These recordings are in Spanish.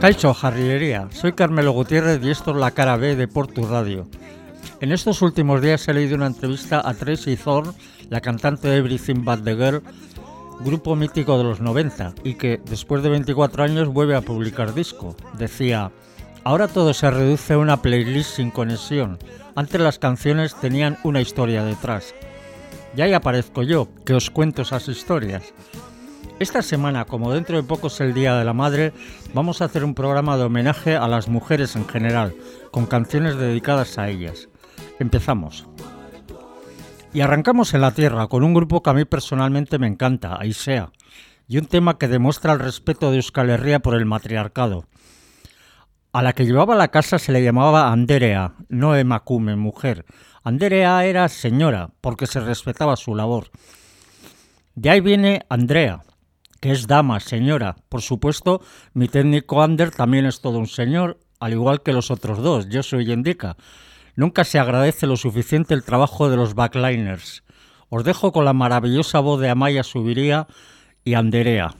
Caicho, jarrillería. Soy Carmelo Gutiérrez y esto es la cara B de Portu Radio. En estos últimos días he leído una entrevista a Tracy Thorn, la cantante de Everything But the Girl, grupo mítico de los 90, y que después de 24 años vuelve a publicar disco. Decía, ahora todo se reduce a una playlist sin conexión. Antes las canciones tenían una historia detrás. Y ahí aparezco yo, que os cuento esas historias. Esta semana, como dentro de poco es el Día de la Madre, vamos a hacer un programa de homenaje a las mujeres en general, con canciones dedicadas a ellas. Empezamos. Y arrancamos en la tierra con un grupo que a mí personalmente me encanta, Aisea, y un tema que demuestra el respeto de Euskal Herria por el matriarcado. A la que llevaba la casa se le llamaba Anderea, no Emakume, mujer. Anderea era señora, porque se respetaba su labor. De ahí viene Andrea, que es dama, señora. Por supuesto, mi técnico Ander también es todo un señor, al igual que los otros dos, yo soy Yendica. Nunca se agradece lo suficiente el trabajo de los backliners. Os dejo con la maravillosa voz de Amaya Subiría y Anderea.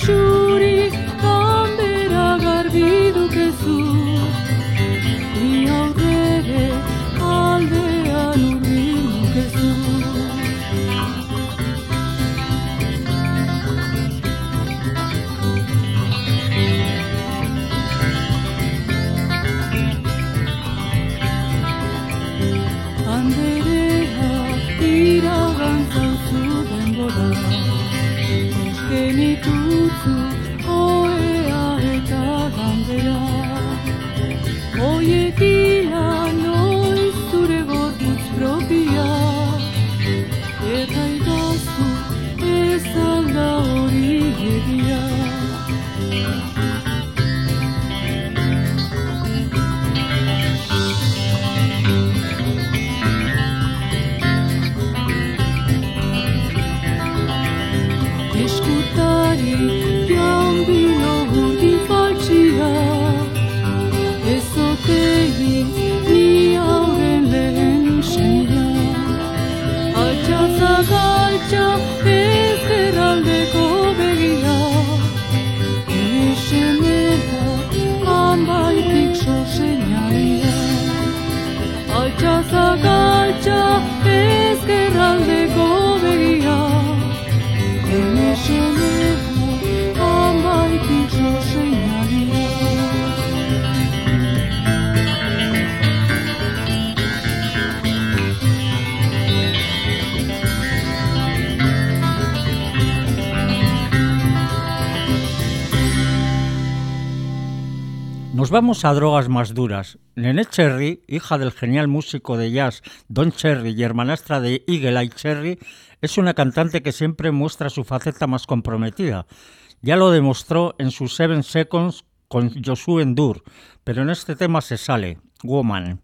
shooting. A drogas más duras. Nene Cherry, hija del genial músico de jazz Don Cherry y hermanastra de Eagle Eye Cherry, es una cantante que siempre muestra su faceta más comprometida. Ya lo demostró en sus Seven Seconds con Joshua Endur, pero en este tema se sale, Woman.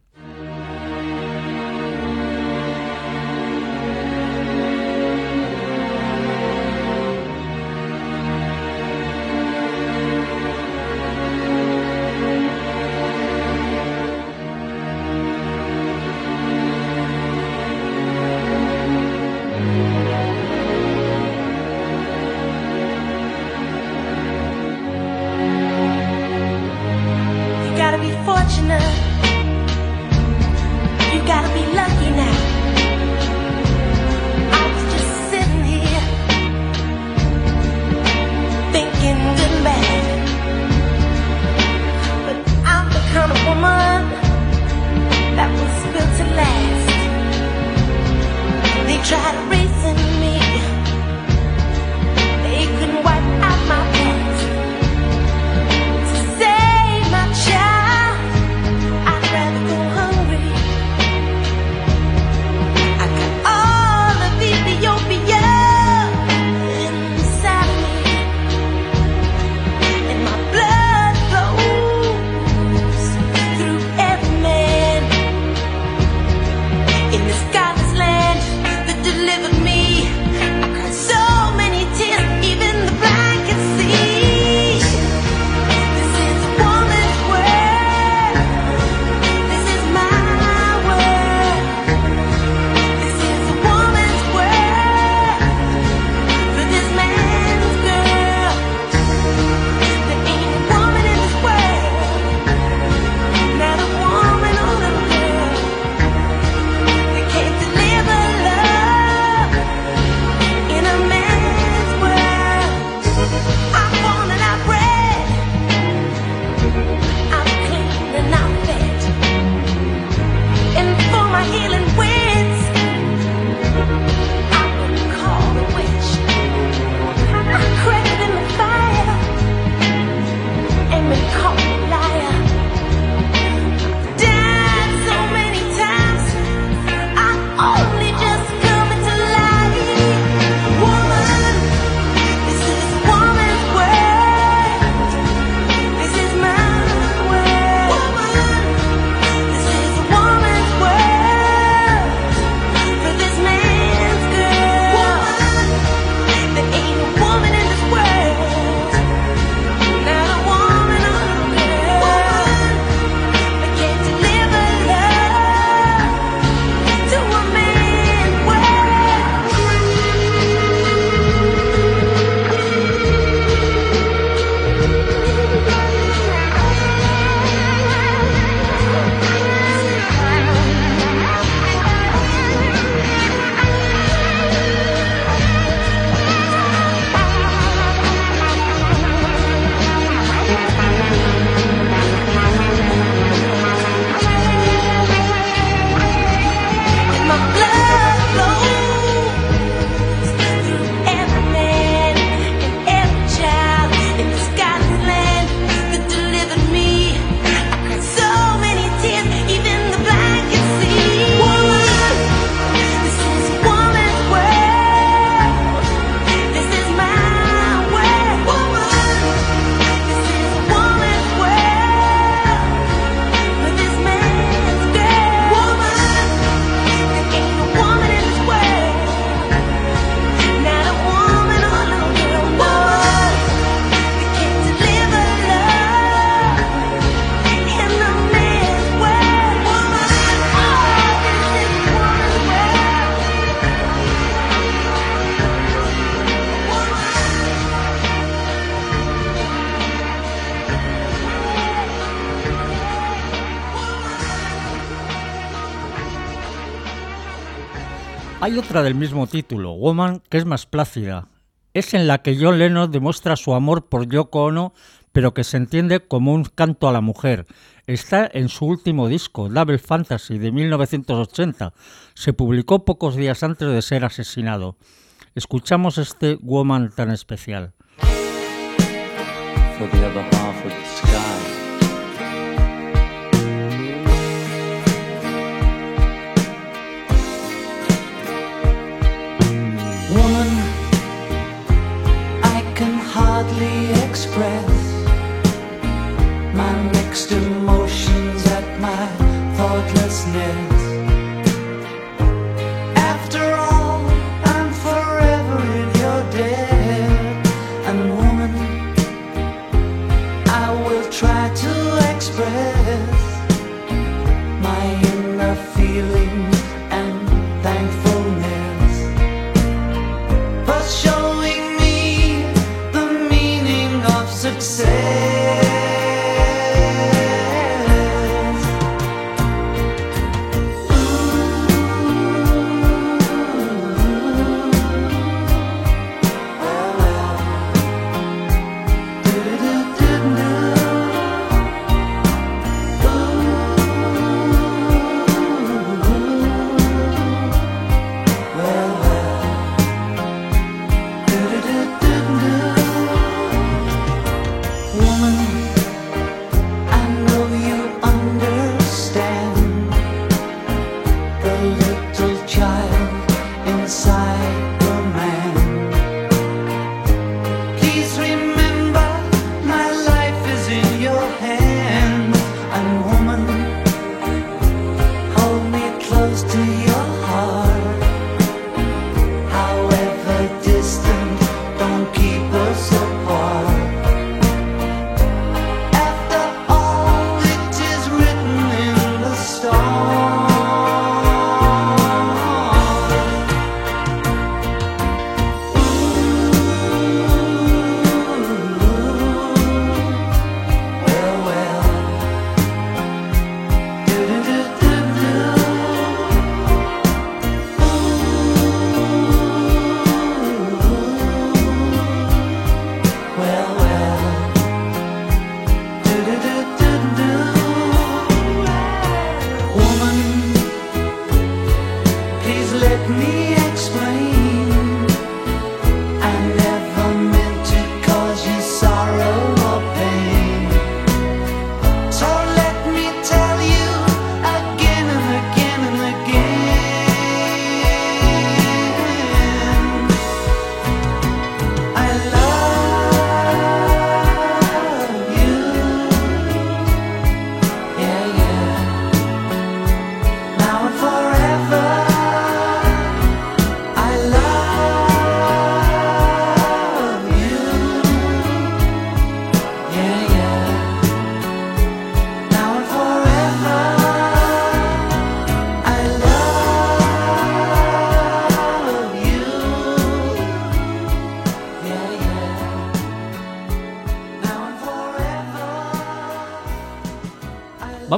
Otra del mismo título, Woman, que es más plácida. Es en la que John Lennon demuestra su amor por Yoko Ono, pero que se entiende como un canto a la mujer. Está en su último disco, Double Fantasy, de 1980. Se publicó pocos días antes de ser asesinado. Escuchamos este Woman tan especial. morning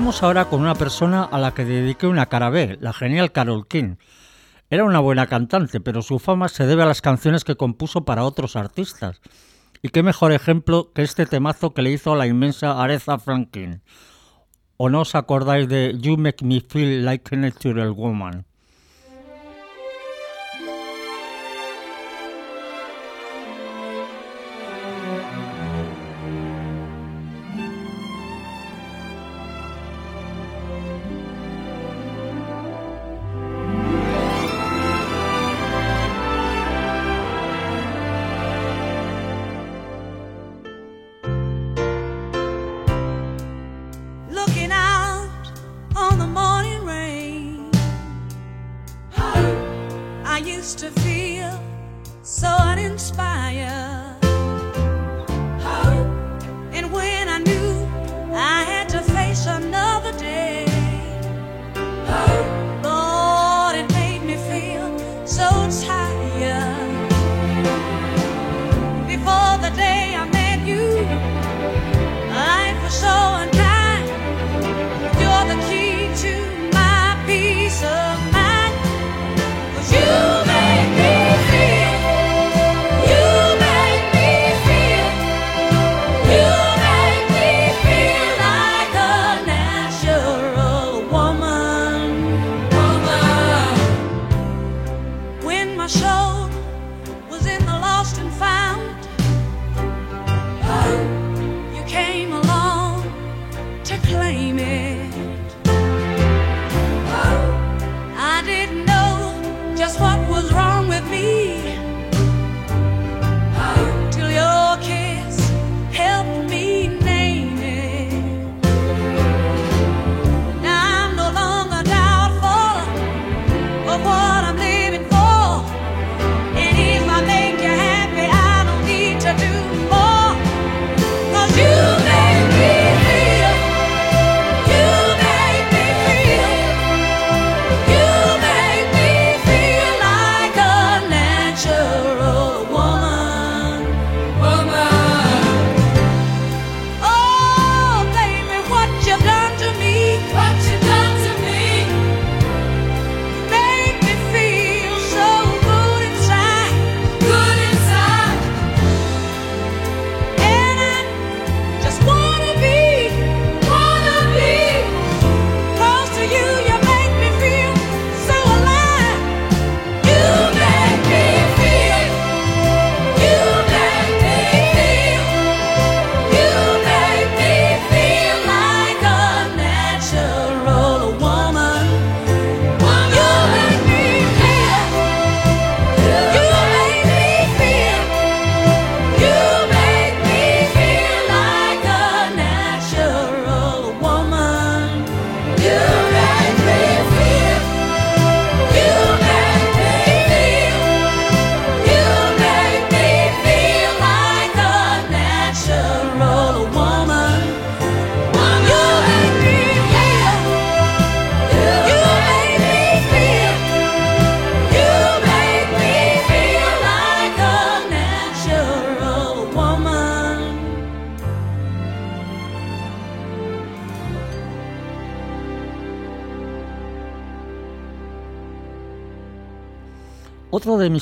Vamos ahora con una persona a la que dediqué una cara B, la genial Carol King. Era una buena cantante, pero su fama se debe a las canciones que compuso para otros artistas. Y qué mejor ejemplo que este temazo que le hizo a la inmensa Aretha Franklin. ¿O no os acordáis de You Make Me Feel Like a Natural Woman?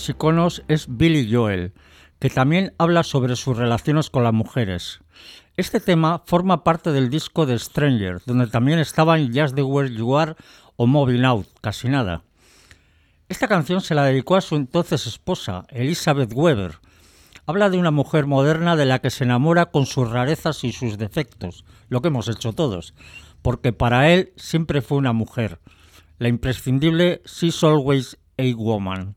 Iconos es Billy Joel, que también habla sobre sus relaciones con las mujeres. Este tema forma parte del disco de Stranger, donde también estaban Just the Where You Are o Moving Out, casi nada. Esta canción se la dedicó a su entonces esposa, Elizabeth Weber. Habla de una mujer moderna de la que se enamora con sus rarezas y sus defectos, lo que hemos hecho todos, porque para él siempre fue una mujer, la imprescindible She's Always a Woman.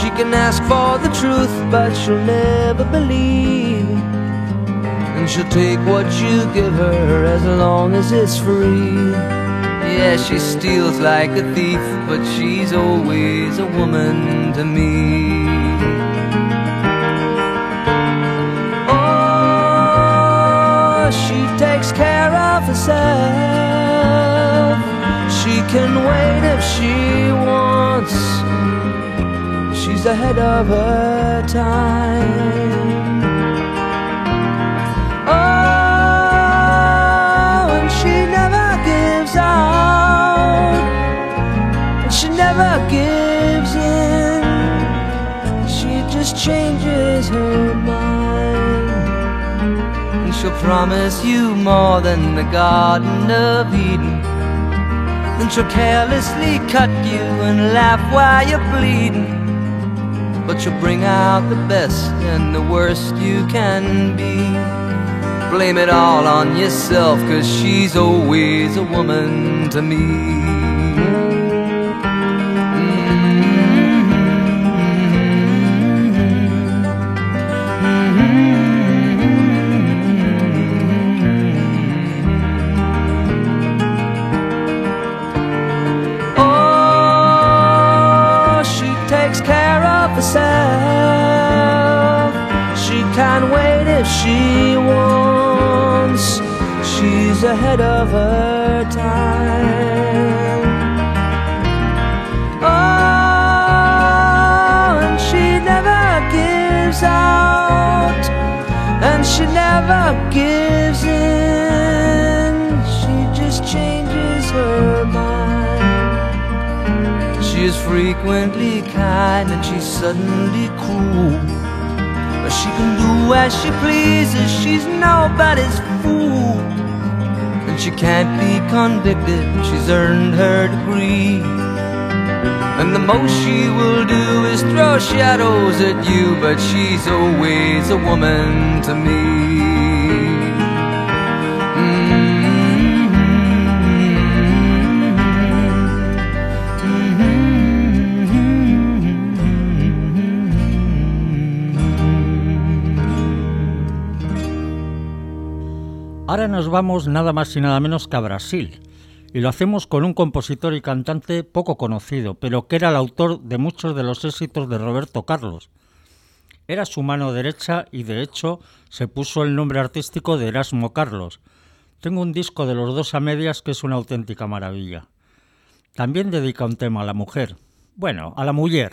She can ask for the truth, but she'll never believe. And she'll take what you give her as long as it's free. Yeah, she steals like a thief, but she's always a woman to me. Oh, she takes care of herself. She can wait if she wants. Ahead of her time. Oh, and she never gives out. And she never gives in. She just changes her mind. And she'll promise you more than the Garden of Eden. Then she'll carelessly cut you and laugh while you're bleeding. But you'll bring out the best and the worst you can be. Blame it all on yourself, cause she's always a woman to me. She wants. She's ahead of her time. Oh, and she never gives out, and she never gives in. She just changes her mind. She is frequently kind and she's suddenly cruel. She can do as she pleases, she's nobody's fool. And she can't be convicted, she's earned her degree. And the most she will do is throw shadows at you, but she's always a woman to me. Ahora nos vamos nada más y nada menos que a Brasil. Y lo hacemos con un compositor y cantante poco conocido, pero que era el autor de muchos de los éxitos de Roberto Carlos. Era su mano derecha y de hecho se puso el nombre artístico de Erasmo Carlos. Tengo un disco de los dos a medias que es una auténtica maravilla. También dedica un tema a la mujer. Bueno, a la mujer.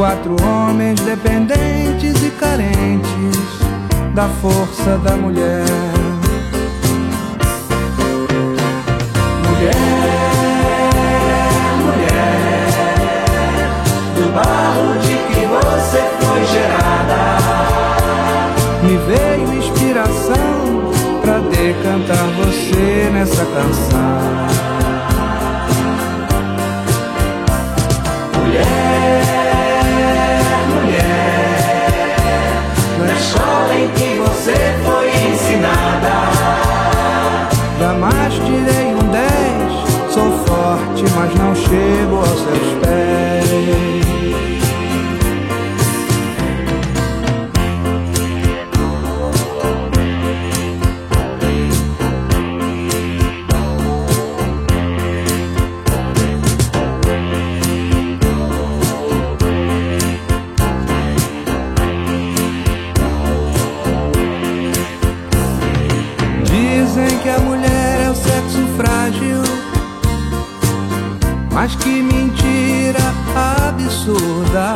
Quatro homens dependentes e carentes da força da mulher. Mulher, mulher, do barro de que você foi gerada. Me veio inspiração pra decantar você nessa canção. Que a mulher é o sexo frágil. Mas que mentira absurda.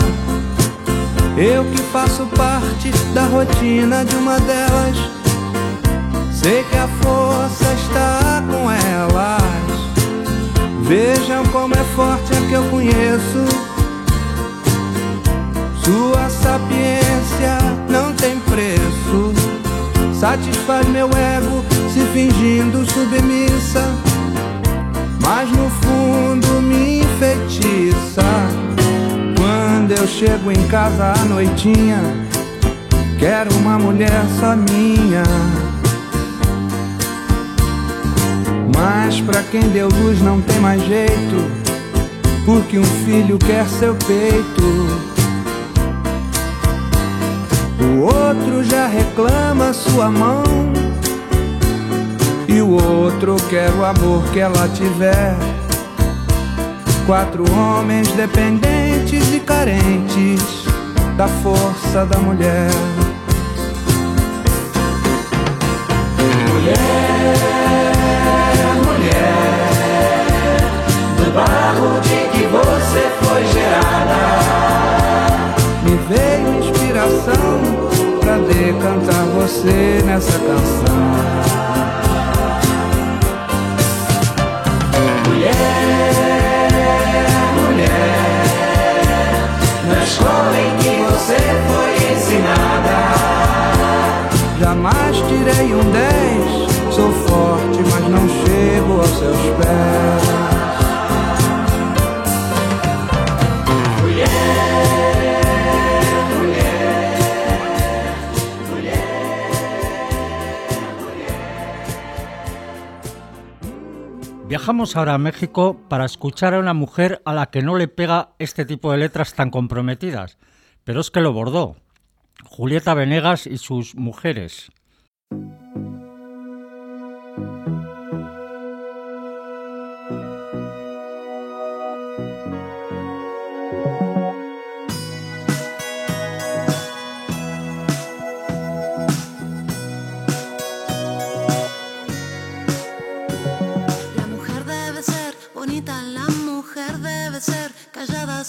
Eu que faço parte da rotina de uma delas. Sei que a força está com elas. Vejam como é forte a que eu conheço. Sua sapiência não tem preço. Satisfaz meu ego se fingindo submissa. Mas no fundo me enfeitiça. Quando eu chego em casa à noitinha, quero uma mulher só minha. Mas pra quem deu luz não tem mais jeito, porque um filho quer seu peito. O outro já reclama sua mão. E o outro quer o amor que ela tiver. Quatro homens dependentes e carentes da força da mulher. Mulher, mulher, do barro de que você foi gerada. Me veio inspiração pra decantar você nessa canção. Mulher, na escola em que você foi ensinada. Jamais tirei um 10, sou forte, mas não chego aos seus pés. Viajamos ahora a México para escuchar a una mujer a la que no le pega este tipo de letras tan comprometidas, pero es que lo bordó. Julieta Venegas y sus mujeres.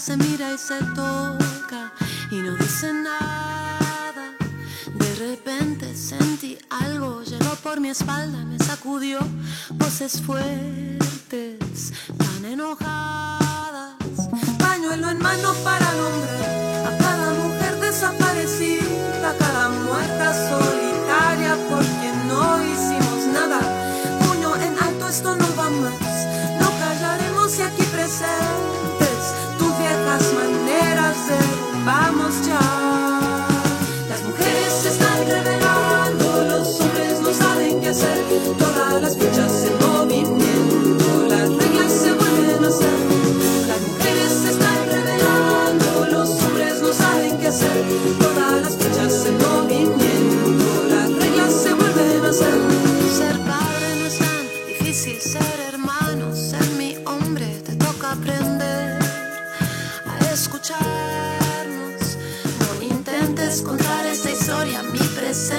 Se mira y se toca y no dice nada. De repente sentí algo, llegó por mi espalda, me sacudió voces fuertes, tan enojadas. Pañuelo en mano para nombrar a cada mujer desaparecida, a cada muerta solitaria por quien no hicimos nada. Puño en alto, esto no va más. No callaremos y aquí presentes Todas las fichas en movimiento, las reglas se vuelven a hacer.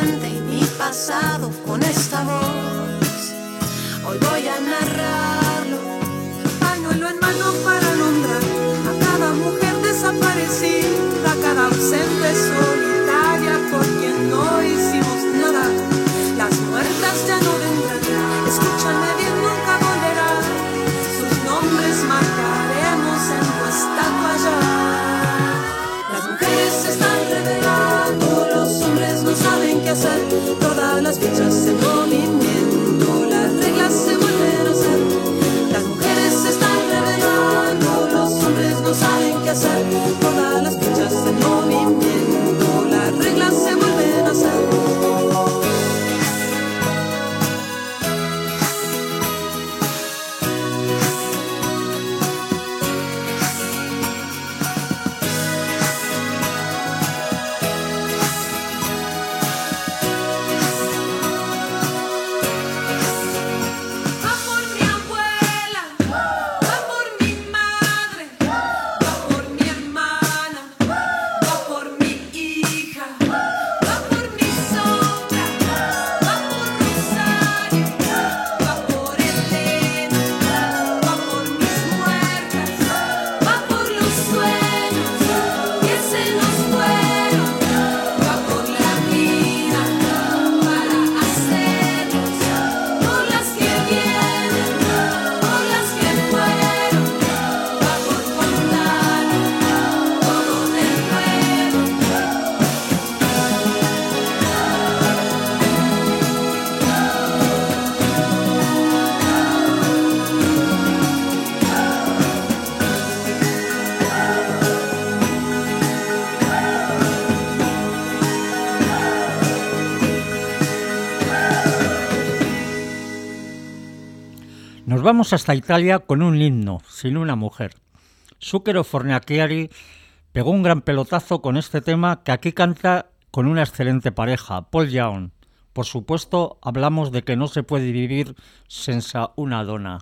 Y mi pasado con esta voz. Hoy voy a narrarlo. Pañuelo en mano para nombrar a cada mujer desaparecida, a cada ausente solitaria Todas las fichas en movimiento, las reglas se vuelven a hacer. Las mujeres se están revelando, los hombres no saben qué hacer. Todas las vamos hasta Italia con un himno, sin una mujer. Zucchero Fornaciari pegó un gran pelotazo con este tema que aquí canta con una excelente pareja, Paul Young. Por supuesto, hablamos de que no se puede vivir sin una dona.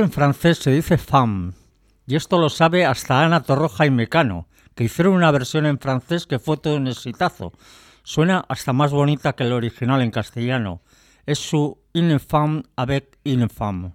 en francés se dice femme, y esto lo sabe hasta Ana Torroja y Mecano, que hicieron una versión en francés que fue todo un exitazo. Suena hasta más bonita que el original en castellano. Es su Une femme avec une femme.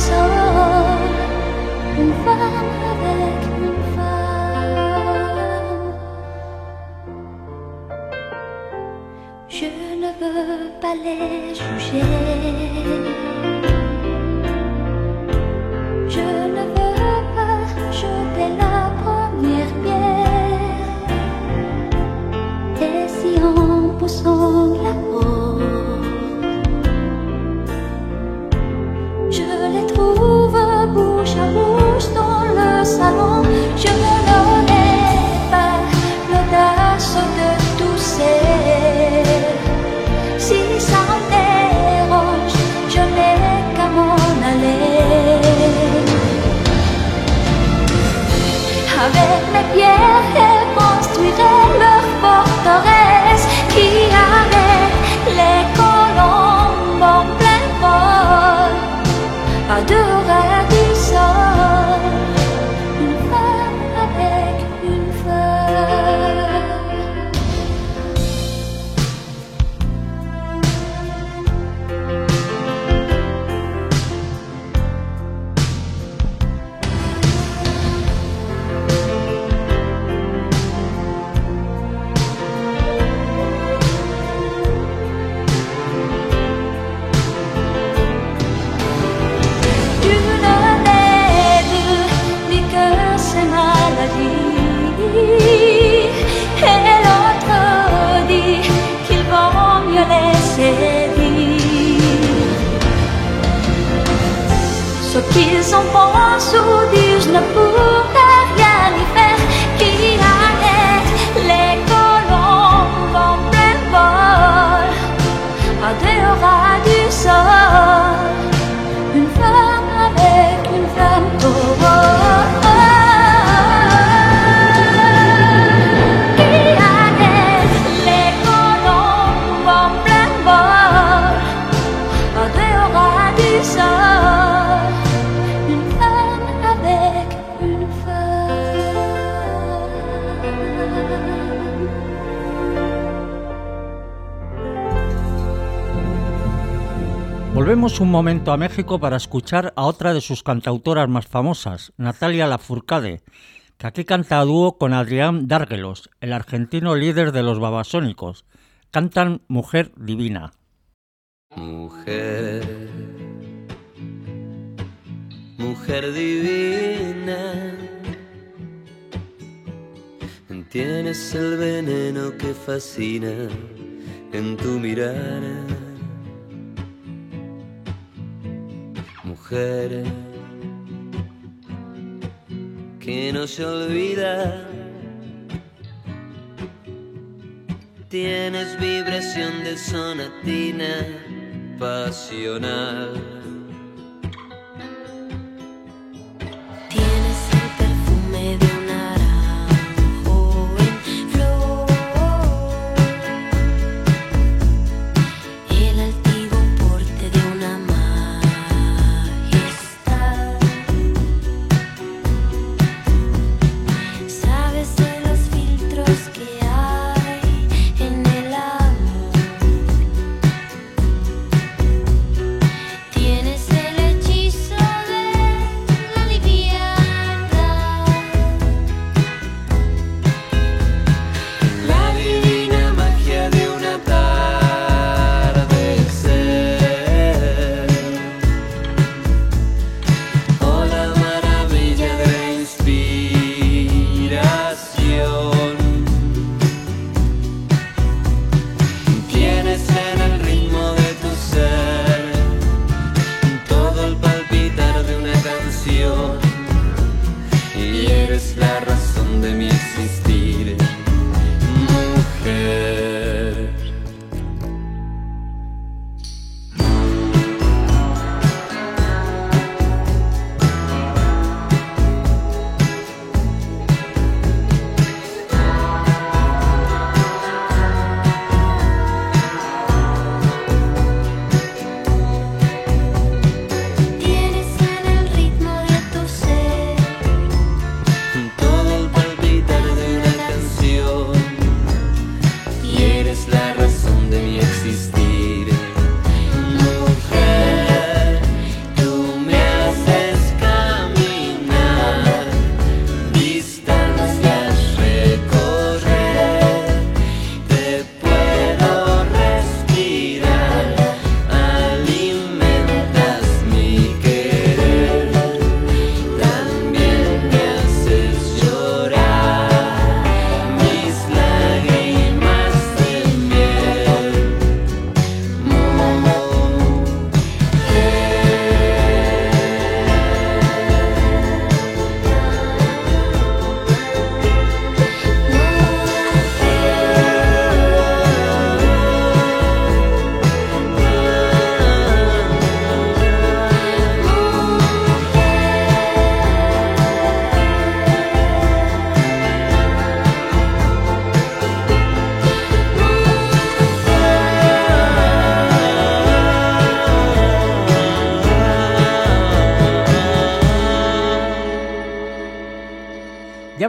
走 me. Volvemos un momento a México para escuchar a otra de sus cantautoras más famosas, Natalia Lafourcade, que aquí canta a dúo con Adrián Dárguelos, el argentino líder de los babasónicos. Cantan Mujer Divina. Mujer, mujer divina, tienes el veneno que fascina en tu mirada que no se olvida. Tienes vibración de sonatina pasional.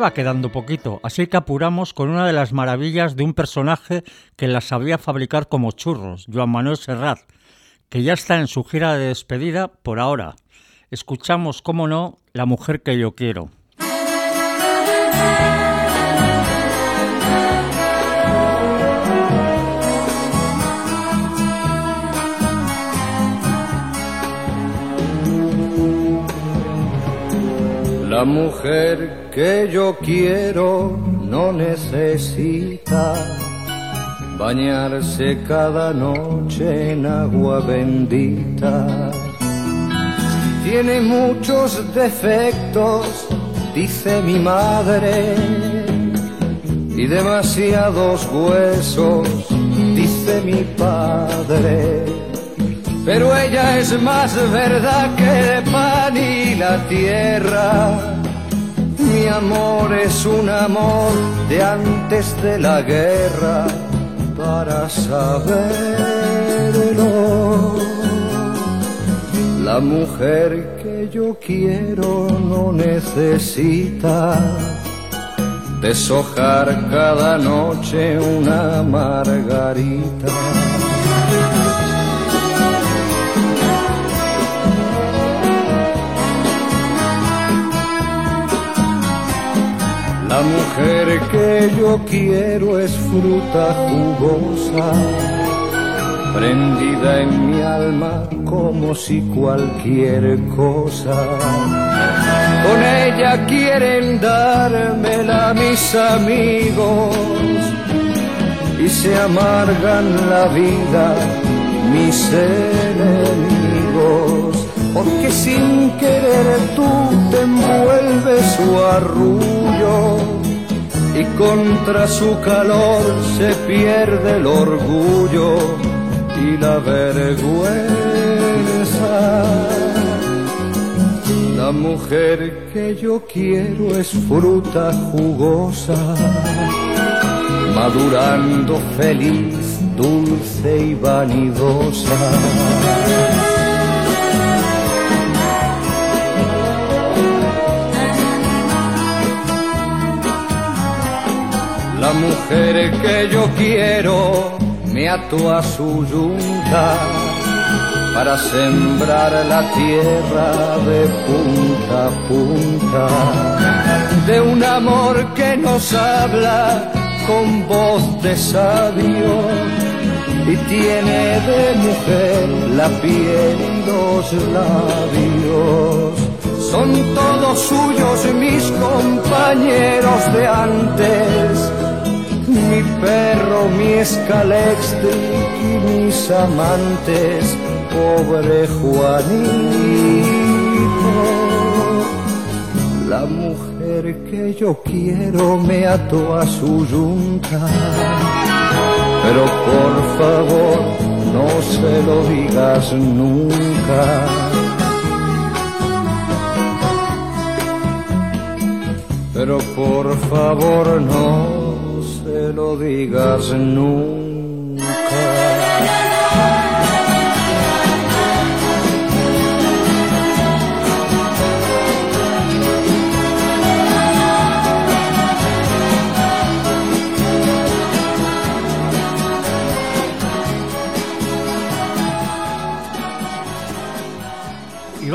Va quedando poquito, así que apuramos con una de las maravillas de un personaje que las sabía fabricar como churros, Joan Manuel Serrat, que ya está en su gira de despedida por ahora. Escuchamos, cómo no, La mujer que yo quiero. La mujer que yo quiero no necesita bañarse cada noche en agua bendita. Tiene muchos defectos, dice mi madre, y demasiados huesos, dice mi padre. Pero ella es más verdad que el pan y la tierra. Mi amor es un amor de antes de la guerra para saberlo. La mujer que yo quiero no necesita deshojar cada noche una margarita. La mujer que yo quiero es fruta jugosa, prendida en mi alma como si cualquier cosa. Con ella quieren dármela mis amigos y se amargan la vida mis enemigos. Porque sin querer tú te envuelves su y contra su calor se pierde el orgullo y la vergüenza. La mujer que yo quiero es fruta jugosa, madurando feliz, dulce y vanidosa. La mujer que yo quiero me ató a su yunta para sembrar la tierra de punta a punta. De un amor que nos habla con voz de sabio y tiene de mujer la piel y los labios. Son todos suyos mis compañeros de antes mi perro, mi escalextric y mis amantes, pobre Juanito. La mujer que yo quiero me ató a su yunta, pero por favor no se lo digas nunca. Pero por favor no lo digas nunca.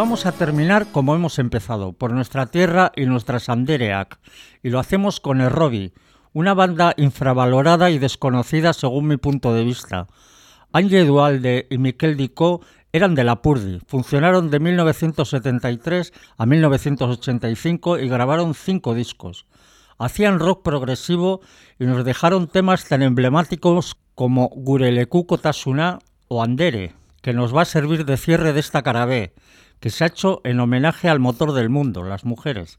Vamos a terminar como hemos empezado, por nuestra tierra y nuestra Sandereac. Y lo hacemos con el Robbie, una banda infravalorada y desconocida según mi punto de vista. Angie Dualde y Miquel Dicó eran de la Purdi, funcionaron de 1973 a 1985 y grabaron cinco discos. Hacían rock progresivo y nos dejaron temas tan emblemáticos como Gureleku Kotasuna o Andere, que nos va a servir de cierre de esta carabé, que se ha hecho en homenaje al motor del mundo, las mujeres.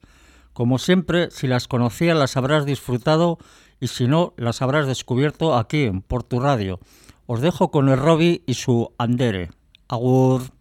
Como siempre, si las conocías las habrás disfrutado y si no, las habrás descubierto aquí en Portu Radio. Os dejo con el Robbie y su Andere. Agur.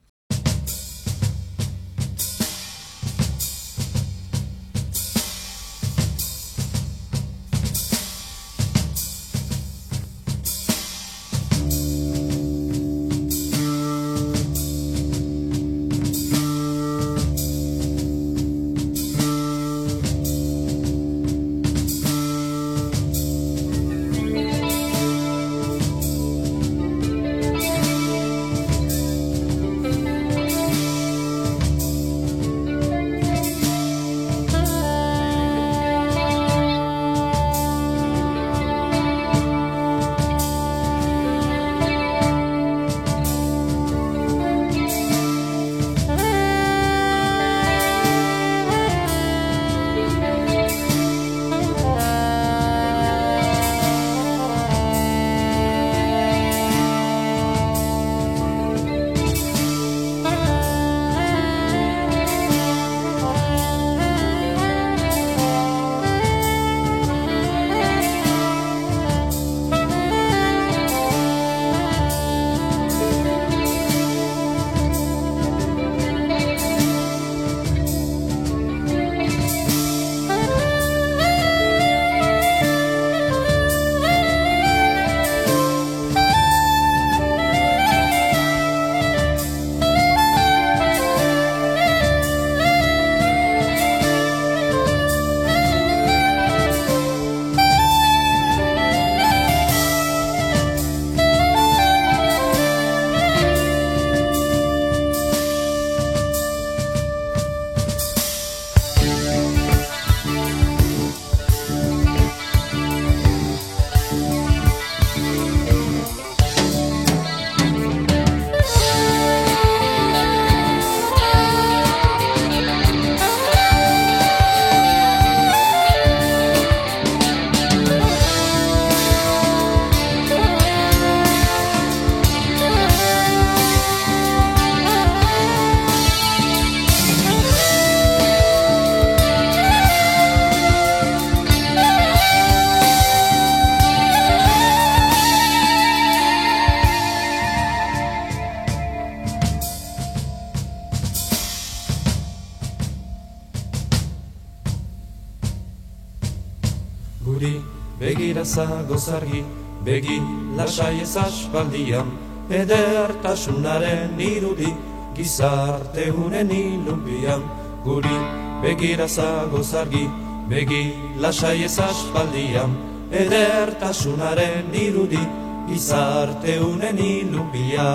Zagoz argi begi lasai ez aspaldian edertasunaren irudi gizarte unen ilunbian. Guri begira zagoz argi begi lasai ez aspaldian edertasunaren irudi gizarte unen ilunbian.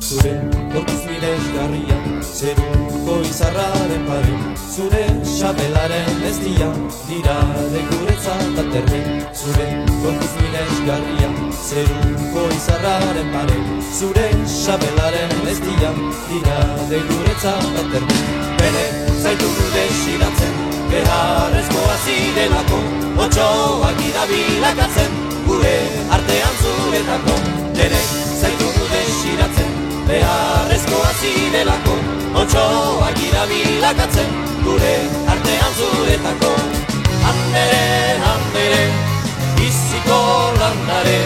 Zure gorpuz miresgarria zeruko izarraren pare zure xabelaren ez dia dira de guretzat aterbe zure gorpuz miresgarria zeruko izarraren pare zure xabelaren ez dia dira de guretzat aterbe bere zaitu desiratzen beharrezko azidelako otxoak idabilakatzen gure artean zuretako Dere zaitu desiratzen beharrezkoa zidelako Otsoak irabilakatzen gure artean zuretako Handere, handere, biziko landare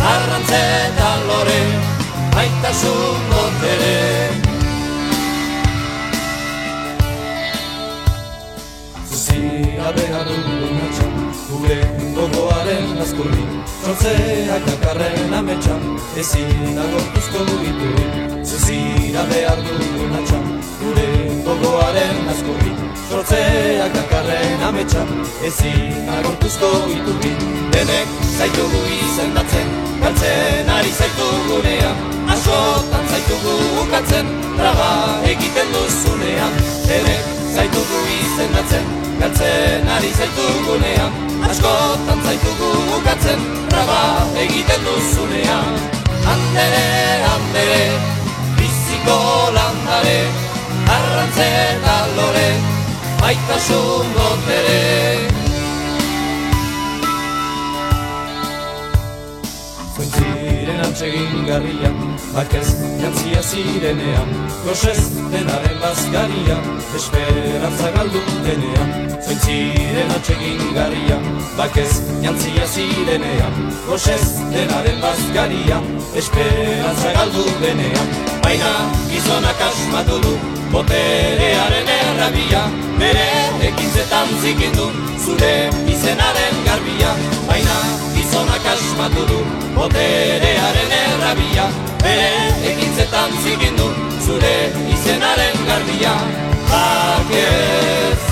Arrantzetan lore, maitasun botere. Zuzia behar dugun atxan, gure gogoaren azkurri. Trotzeak dakarren ametxan, ezin agortuzko dituri Zuzira behar dugun atxan, gure gogoaren azkurri Trotzeak dakarren ametxan, ezin agortuzko dituri Denek zaitugu izendatzen, galtzen ari zaitugunean Askotan zaitugu ukatzen, traba egiten duzunean. Denek zaitugu izendatzen, galtzen ari zaitugunean Askotan zaitugu ukatzen, traba egiten duzunean. Handere, handere, biziko landare Arrantzeta lore, maitasun botere Zointziren antsegin garria, bakez jantzia zirenean Gosez denaren bazkaria, esperantza galdu denean. Zointziren antsegin garria, bakez jantzia zirenean Gosez denaren bazkaria, esperantza galdu denean Baina gizonak asmatu du, boterearen errabia. Bere ekintzetan zikindu, zure izenaren garbia. Baina gizonak asmatu du, boterearen errabia. Bere ekintzetan zikindu, zure izenaren garbia. Bakez,